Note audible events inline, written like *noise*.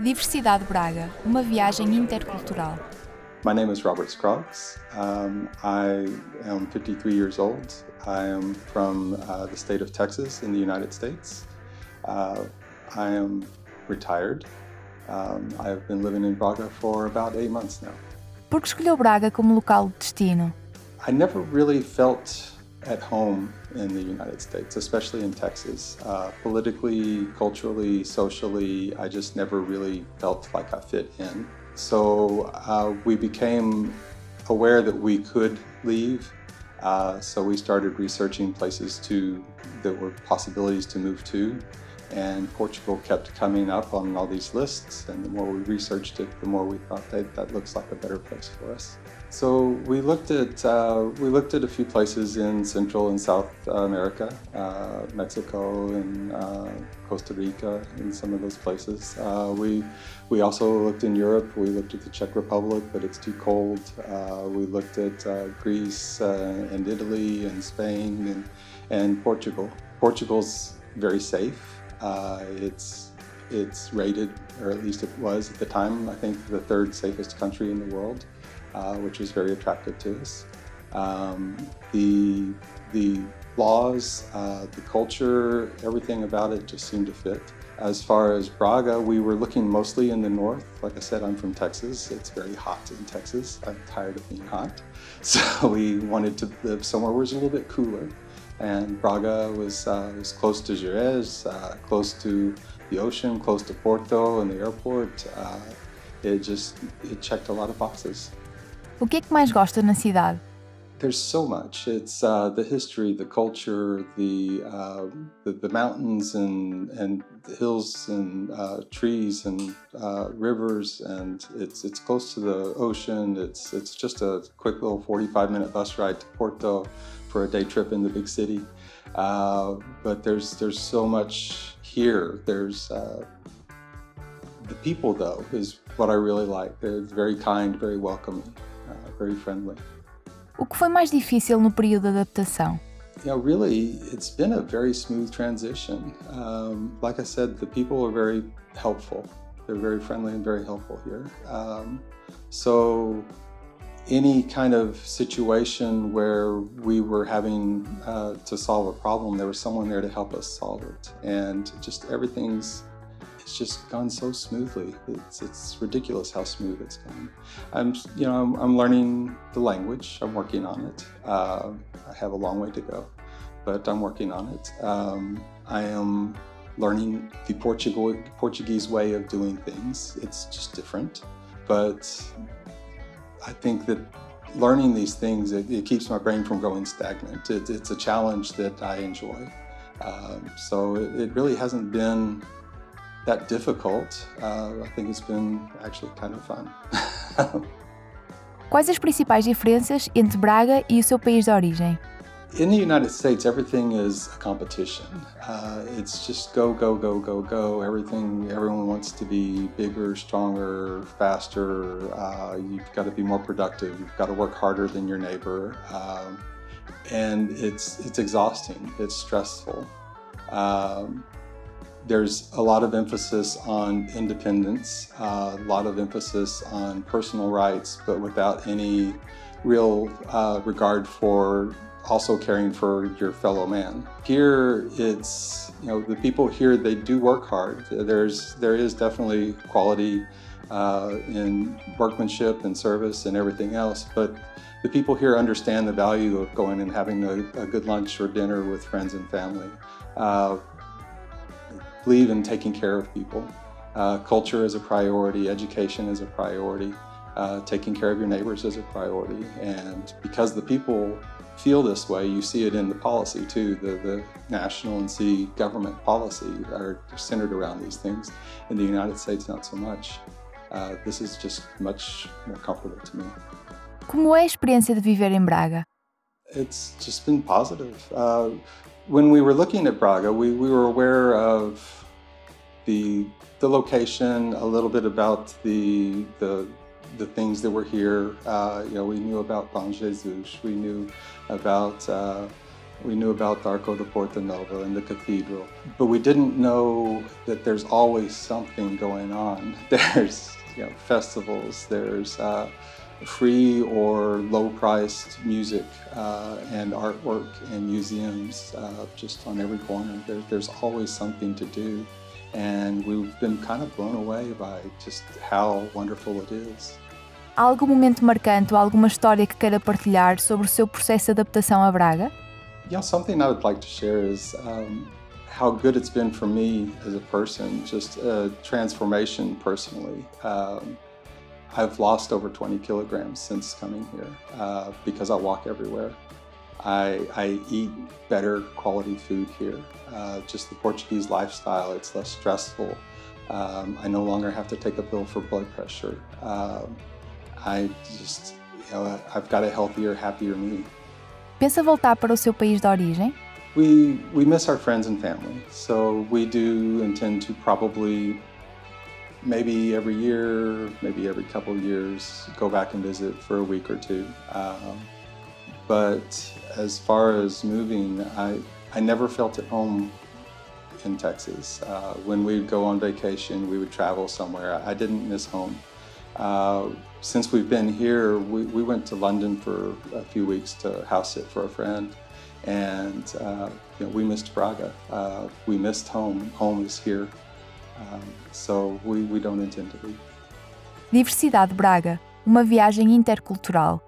Diversidade Braga, uma viagem intercultural. My name is Robert Scroggs. Um, I am 53 years old. I am from uh, the state of Texas in the United States. Uh, I am retired. Um, I have been living in Braga for about eight months now. Por que escolheu Braga como local de destino? I never really felt at home in the United States, especially in Texas. Uh, politically, culturally, socially, I just never really felt like I fit in. So uh, we became aware that we could leave. Uh, so we started researching places to that were possibilities to move to. And Portugal kept coming up on all these lists, and the more we researched it, the more we thought that that looks like a better place for us. So we looked at uh, we looked at a few places in Central and South America, uh, Mexico and uh, Costa Rica, and some of those places. Uh, we we also looked in Europe. We looked at the Czech Republic, but it's too cold. Uh, we looked at uh, Greece and Italy and Spain and and Portugal. Portugal's very safe. It's it's rated, or at least it was at the time, I think the third safest country in the world uh, which was very attractive to us. Um, the, the laws, uh, the culture, everything about it just seemed to fit. As far as Braga, we were looking mostly in the north. Like I said, I'm from Texas. It's very hot in Texas. I'm tired of being hot. *laughs* So we wanted to live somewhere where it was a little bit cooler. And Braga was, uh, was close to Gerês, uh, close to the ocean, close to Porto and the airport. Uh, it just it checked a lot of boxes. O que é que mais gosta na cidade? There's so much. It's uh, the history, the culture, the, uh, the, the mountains and and hills and uh, trees and uh, rivers, and it's it's close to the ocean. It's it's just a quick little 45 minute bus ride to Porto for a day trip in the big city. Uh, but there's there's so much here. There's uh, the people though is what I really like. They're very kind, very welcoming. Very friendly. O que foi mais difícil no período de adaptação? Really, it's been a very smooth transition. Um, like I said, the people are very helpful. They're very friendly and very helpful here. Um, so, any kind of situation where we were having uh, to solve a problem, there was someone there to help us solve it. And just everything's it's just gone so smoothly. It's, it's ridiculous how smooth it's gone. I'm, you know, I'm, I'm learning the language. I'm working on it. Uh, I have a long way to go, but I'm working on it. Um, I am learning the Portugal, Portuguese way of doing things. It's just different, but I think that learning these things, it, it keeps my brain from going stagnant. It, it's a challenge that I enjoy. Um, so it, it really hasn't been that difficult. Uh, I think it's been actually kind of fun. *laughs* Quais as principais diferenças entre Braga e o seu país de origem? In the United States, everything is a competition. Uh, it's just go, go, go, go, go. Everything, everyone wants to be bigger, stronger, faster. Uh, you've got to be more productive. You've got to work harder than your neighbor, um, and it's it's exhausting. It's stressful. Um, there's a lot of emphasis on independence, uh, a lot of emphasis on personal rights, but without any real uh, regard for also caring for your fellow man. Here, it's you know the people here they do work hard. There's there is definitely quality uh, in workmanship and service and everything else, but the people here understand the value of going and having a, a good lunch or dinner with friends and family. Uh, believe in taking care of people. Uh, culture is a priority, education is a priority, uh, taking care of your neighbors is a priority. And because the people feel this way, you see it in the policy too. The, the national and city government policy are centered around these things. In the United States, not so much. Uh, this is just much more comfortable to me. Como é a experiência de viver em Braga? It's just been positive. When we were looking at Braga, we, we were aware of the, the location, a little bit about the, the, the things that were here. Uh, you know, we knew about Bom Jesus, we knew about uh, We knew about Arco de Porta Nova and the cathedral, but we didn't know that there's always something going on. *laughs* There's you know, festivals, there's uh, free or low-priced music uh, and artwork and museums uh, just on every corner. There, there's always something to do, and we've been kind of blown away by just how wonderful it is. Há algum momento marcante ou alguma história que queira partilhar sobre o seu processo de adaptação a Braga? Yeah, something I would like to share is um, how good it's been for me as a person, just a transformation personally. Um, I've lost over 20 kilograms since coming here uh, because I walk everywhere. I, I, eat better quality food here. Uh, just the Portuguese lifestyle, it's less stressful. Um, I no longer have to take a pill for blood pressure. Um, I just, you know, I've got a healthier, happier me. Pensa voltar para o seu país de origem? We, we miss our friends and family, so we do intend to probably maybe every year, maybe every couple of years, go back and visit for a week or two. Um, but as far as moving, I, I never felt at home in Texas. Uh, when we'd go on vacation, we would travel somewhere. I didn't miss home. Uh, since we've been here, we, we went to London for a few weeks to house sit for a friend. And uh, you know, we missed Braga. Uh, we missed home. Home is here. Diversidade Braga, uma viagem intercultural.